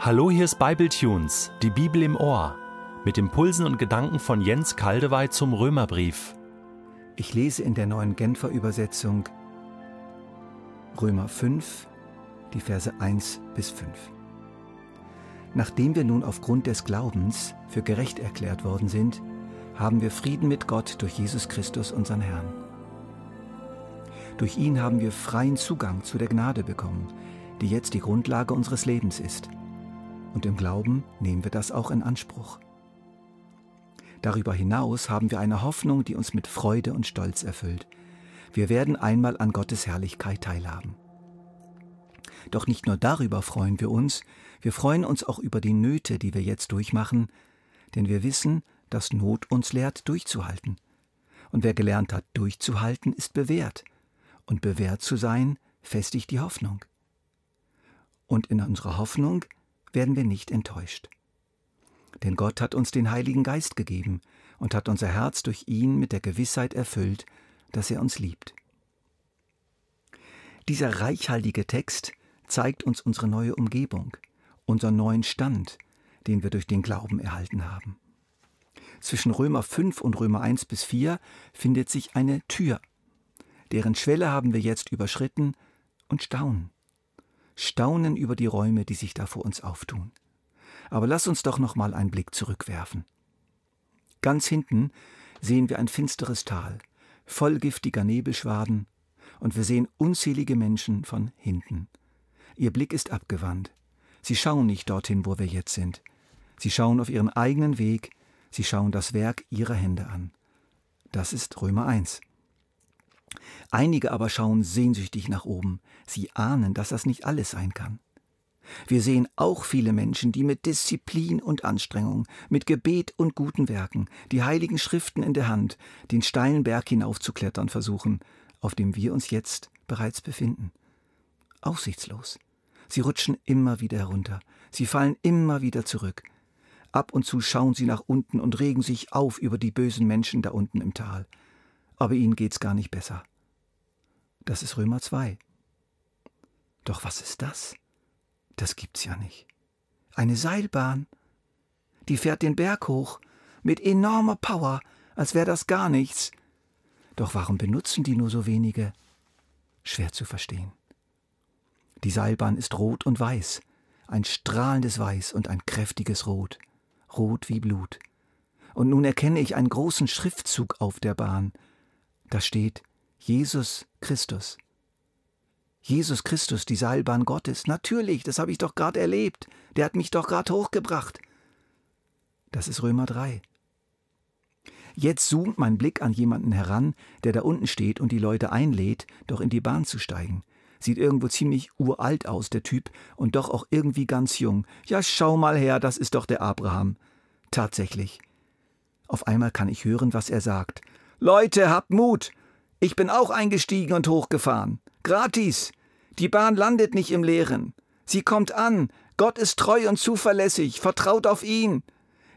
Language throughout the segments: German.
Hallo, hier ist Bibletunes, die Bibel im Ohr, mit Impulsen und Gedanken von Jens Kaldewey zum Römerbrief. Ich lese in der neuen Genfer Übersetzung Römer 5, die Verse 1 bis 5. Nachdem wir nun aufgrund des Glaubens für gerecht erklärt worden sind, haben wir Frieden mit Gott durch Jesus Christus, unseren Herrn. Durch ihn haben wir freien Zugang zu der Gnade bekommen, die jetzt die Grundlage unseres Lebens ist. Und im Glauben nehmen wir das auch in Anspruch. Darüber hinaus haben wir eine Hoffnung, die uns mit Freude und Stolz erfüllt. Wir werden einmal an Gottes Herrlichkeit teilhaben. Doch nicht nur darüber freuen wir uns, wir freuen uns auch über die Nöte, die wir jetzt durchmachen, denn wir wissen, dass Not uns lehrt, durchzuhalten. Und wer gelernt hat, durchzuhalten, ist bewährt. Und bewährt zu sein, festigt die Hoffnung. Und in unserer Hoffnung werden wir nicht enttäuscht. Denn Gott hat uns den Heiligen Geist gegeben und hat unser Herz durch ihn mit der Gewissheit erfüllt, dass er uns liebt. Dieser reichhaltige Text zeigt uns unsere neue Umgebung, unseren neuen Stand, den wir durch den Glauben erhalten haben. Zwischen Römer 5 und Römer 1 bis 4 findet sich eine Tür, deren Schwelle haben wir jetzt überschritten und staunen staunen über die Räume, die sich da vor uns auftun. Aber lass uns doch noch mal einen Blick zurückwerfen. Ganz hinten sehen wir ein finsteres Tal, voll giftiger Nebelschwaden, und wir sehen unzählige Menschen von hinten. Ihr Blick ist abgewandt. Sie schauen nicht dorthin, wo wir jetzt sind. Sie schauen auf ihren eigenen Weg, sie schauen das Werk ihrer Hände an. Das ist Römer 1. Einige aber schauen sehnsüchtig nach oben. Sie ahnen, dass das nicht alles sein kann. Wir sehen auch viele Menschen, die mit Disziplin und Anstrengung, mit Gebet und guten Werken, die heiligen Schriften in der Hand, den steilen Berg hinaufzuklettern versuchen, auf dem wir uns jetzt bereits befinden. Aussichtslos. Sie rutschen immer wieder herunter, sie fallen immer wieder zurück. Ab und zu schauen sie nach unten und regen sich auf über die bösen Menschen da unten im Tal aber ihnen geht's gar nicht besser. Das ist Römer 2. Doch was ist das? Das gibt's ja nicht. Eine Seilbahn. Die fährt den Berg hoch, mit enormer Power, als wäre das gar nichts. Doch warum benutzen die nur so wenige? Schwer zu verstehen. Die Seilbahn ist rot und weiß, ein strahlendes Weiß und ein kräftiges Rot, rot wie Blut. Und nun erkenne ich einen großen Schriftzug auf der Bahn, da steht Jesus Christus. Jesus Christus, die Seilbahn Gottes. Natürlich, das habe ich doch gerade erlebt. Der hat mich doch gerade hochgebracht. Das ist Römer 3. Jetzt zoomt mein Blick an jemanden heran, der da unten steht und die Leute einlädt, doch in die Bahn zu steigen. Sieht irgendwo ziemlich uralt aus, der Typ, und doch auch irgendwie ganz jung. Ja, schau mal her, das ist doch der Abraham. Tatsächlich. Auf einmal kann ich hören, was er sagt. Leute, habt Mut! Ich bin auch eingestiegen und hochgefahren. Gratis! Die Bahn landet nicht im Leeren. Sie kommt an. Gott ist treu und zuverlässig. Vertraut auf ihn.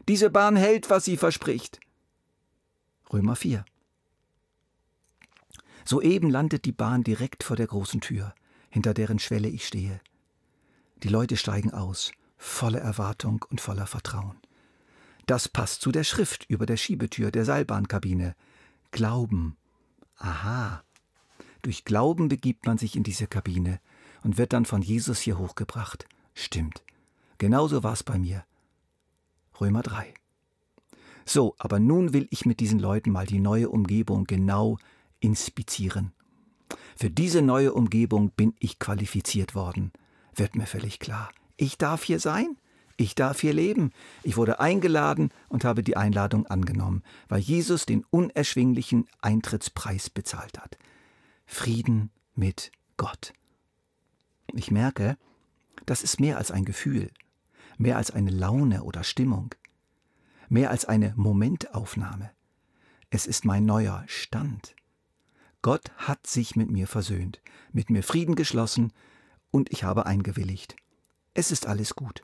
Diese Bahn hält, was sie verspricht. Römer 4. Soeben landet die Bahn direkt vor der großen Tür, hinter deren Schwelle ich stehe. Die Leute steigen aus, voller Erwartung und voller Vertrauen. Das passt zu der Schrift über der Schiebetür der Seilbahnkabine. Glauben. Aha. Durch Glauben begibt man sich in diese Kabine und wird dann von Jesus hier hochgebracht. Stimmt. Genauso war es bei mir. Römer 3. So, aber nun will ich mit diesen Leuten mal die neue Umgebung genau inspizieren. Für diese neue Umgebung bin ich qualifiziert worden. Wird mir völlig klar. Ich darf hier sein? Ich darf hier leben. Ich wurde eingeladen und habe die Einladung angenommen, weil Jesus den unerschwinglichen Eintrittspreis bezahlt hat. Frieden mit Gott. Ich merke, das ist mehr als ein Gefühl, mehr als eine Laune oder Stimmung, mehr als eine Momentaufnahme. Es ist mein neuer Stand. Gott hat sich mit mir versöhnt, mit mir Frieden geschlossen und ich habe eingewilligt. Es ist alles gut.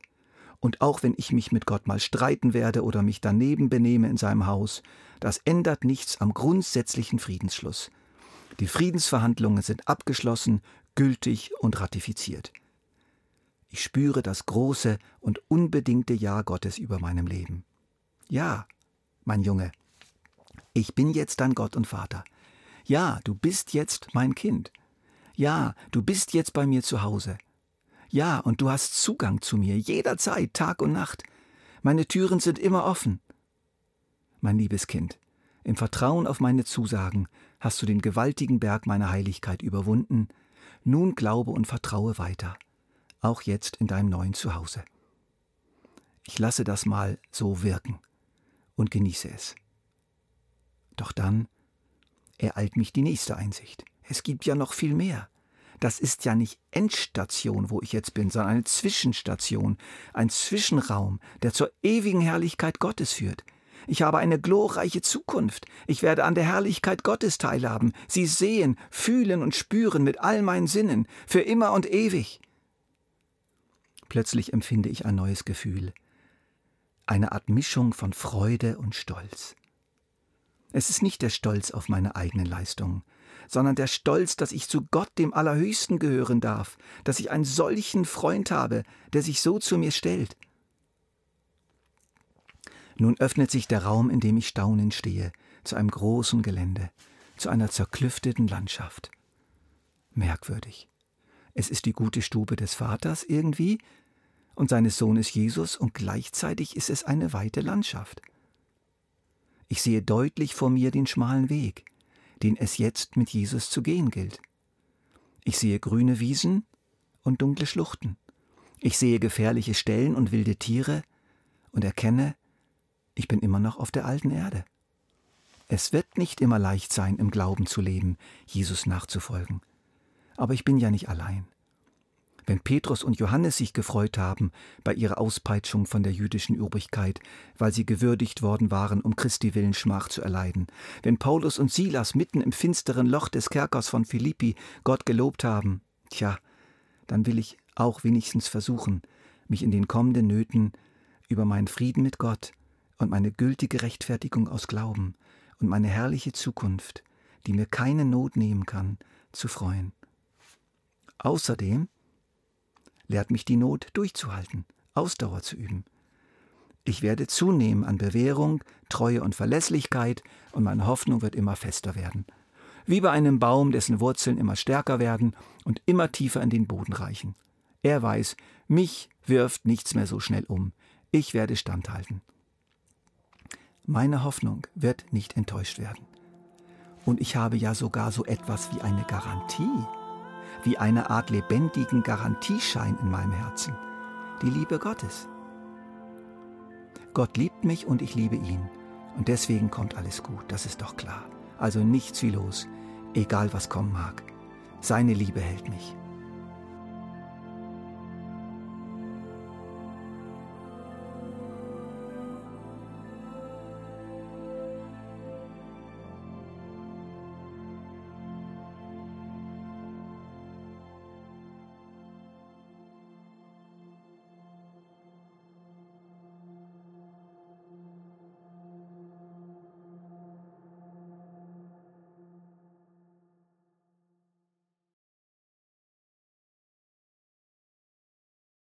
Und auch wenn ich mich mit Gott mal streiten werde oder mich daneben benehme in seinem Haus, das ändert nichts am grundsätzlichen Friedensschluss. Die Friedensverhandlungen sind abgeschlossen, gültig und ratifiziert. Ich spüre das große und unbedingte Ja Gottes über meinem Leben. Ja, mein Junge, ich bin jetzt dein Gott und Vater. Ja, du bist jetzt mein Kind. Ja, du bist jetzt bei mir zu Hause. Ja, und du hast Zugang zu mir jederzeit, Tag und Nacht. Meine Türen sind immer offen. Mein liebes Kind, im Vertrauen auf meine Zusagen hast du den gewaltigen Berg meiner Heiligkeit überwunden. Nun glaube und vertraue weiter, auch jetzt in deinem neuen Zuhause. Ich lasse das mal so wirken und genieße es. Doch dann ereilt mich die nächste Einsicht. Es gibt ja noch viel mehr. Das ist ja nicht Endstation, wo ich jetzt bin, sondern eine Zwischenstation, ein Zwischenraum, der zur ewigen Herrlichkeit Gottes führt. Ich habe eine glorreiche Zukunft. Ich werde an der Herrlichkeit Gottes teilhaben, sie sehen, fühlen und spüren mit all meinen Sinnen, für immer und ewig. Plötzlich empfinde ich ein neues Gefühl, eine Art Mischung von Freude und Stolz. Es ist nicht der Stolz auf meine eigenen Leistungen, sondern der Stolz, dass ich zu Gott dem Allerhöchsten gehören darf, dass ich einen solchen Freund habe, der sich so zu mir stellt. Nun öffnet sich der Raum, in dem ich staunend stehe, zu einem großen Gelände, zu einer zerklüfteten Landschaft. Merkwürdig. Es ist die gute Stube des Vaters irgendwie und seines Sohnes Jesus und gleichzeitig ist es eine weite Landschaft. Ich sehe deutlich vor mir den schmalen Weg, den es jetzt mit Jesus zu gehen gilt. Ich sehe grüne Wiesen und dunkle Schluchten. Ich sehe gefährliche Stellen und wilde Tiere und erkenne, ich bin immer noch auf der alten Erde. Es wird nicht immer leicht sein, im Glauben zu leben, Jesus nachzufolgen. Aber ich bin ja nicht allein. Wenn Petrus und Johannes sich gefreut haben bei ihrer Auspeitschung von der jüdischen Übrigkeit, weil sie gewürdigt worden waren, um Christi willen Schmach zu erleiden, wenn Paulus und Silas mitten im finsteren Loch des Kerkers von Philippi Gott gelobt haben, tja, dann will ich auch wenigstens versuchen, mich in den kommenden Nöten über meinen Frieden mit Gott und meine gültige Rechtfertigung aus Glauben und meine herrliche Zukunft, die mir keine Not nehmen kann, zu freuen. Außerdem lehrt mich die Not durchzuhalten, Ausdauer zu üben. Ich werde zunehmen an Bewährung, Treue und Verlässlichkeit und meine Hoffnung wird immer fester werden. Wie bei einem Baum, dessen Wurzeln immer stärker werden und immer tiefer in den Boden reichen. Er weiß, mich wirft nichts mehr so schnell um. Ich werde standhalten. Meine Hoffnung wird nicht enttäuscht werden. Und ich habe ja sogar so etwas wie eine Garantie wie eine Art lebendigen Garantieschein in meinem Herzen. Die Liebe Gottes. Gott liebt mich und ich liebe ihn. Und deswegen kommt alles gut, das ist doch klar. Also nichts wie los, egal was kommen mag. Seine Liebe hält mich.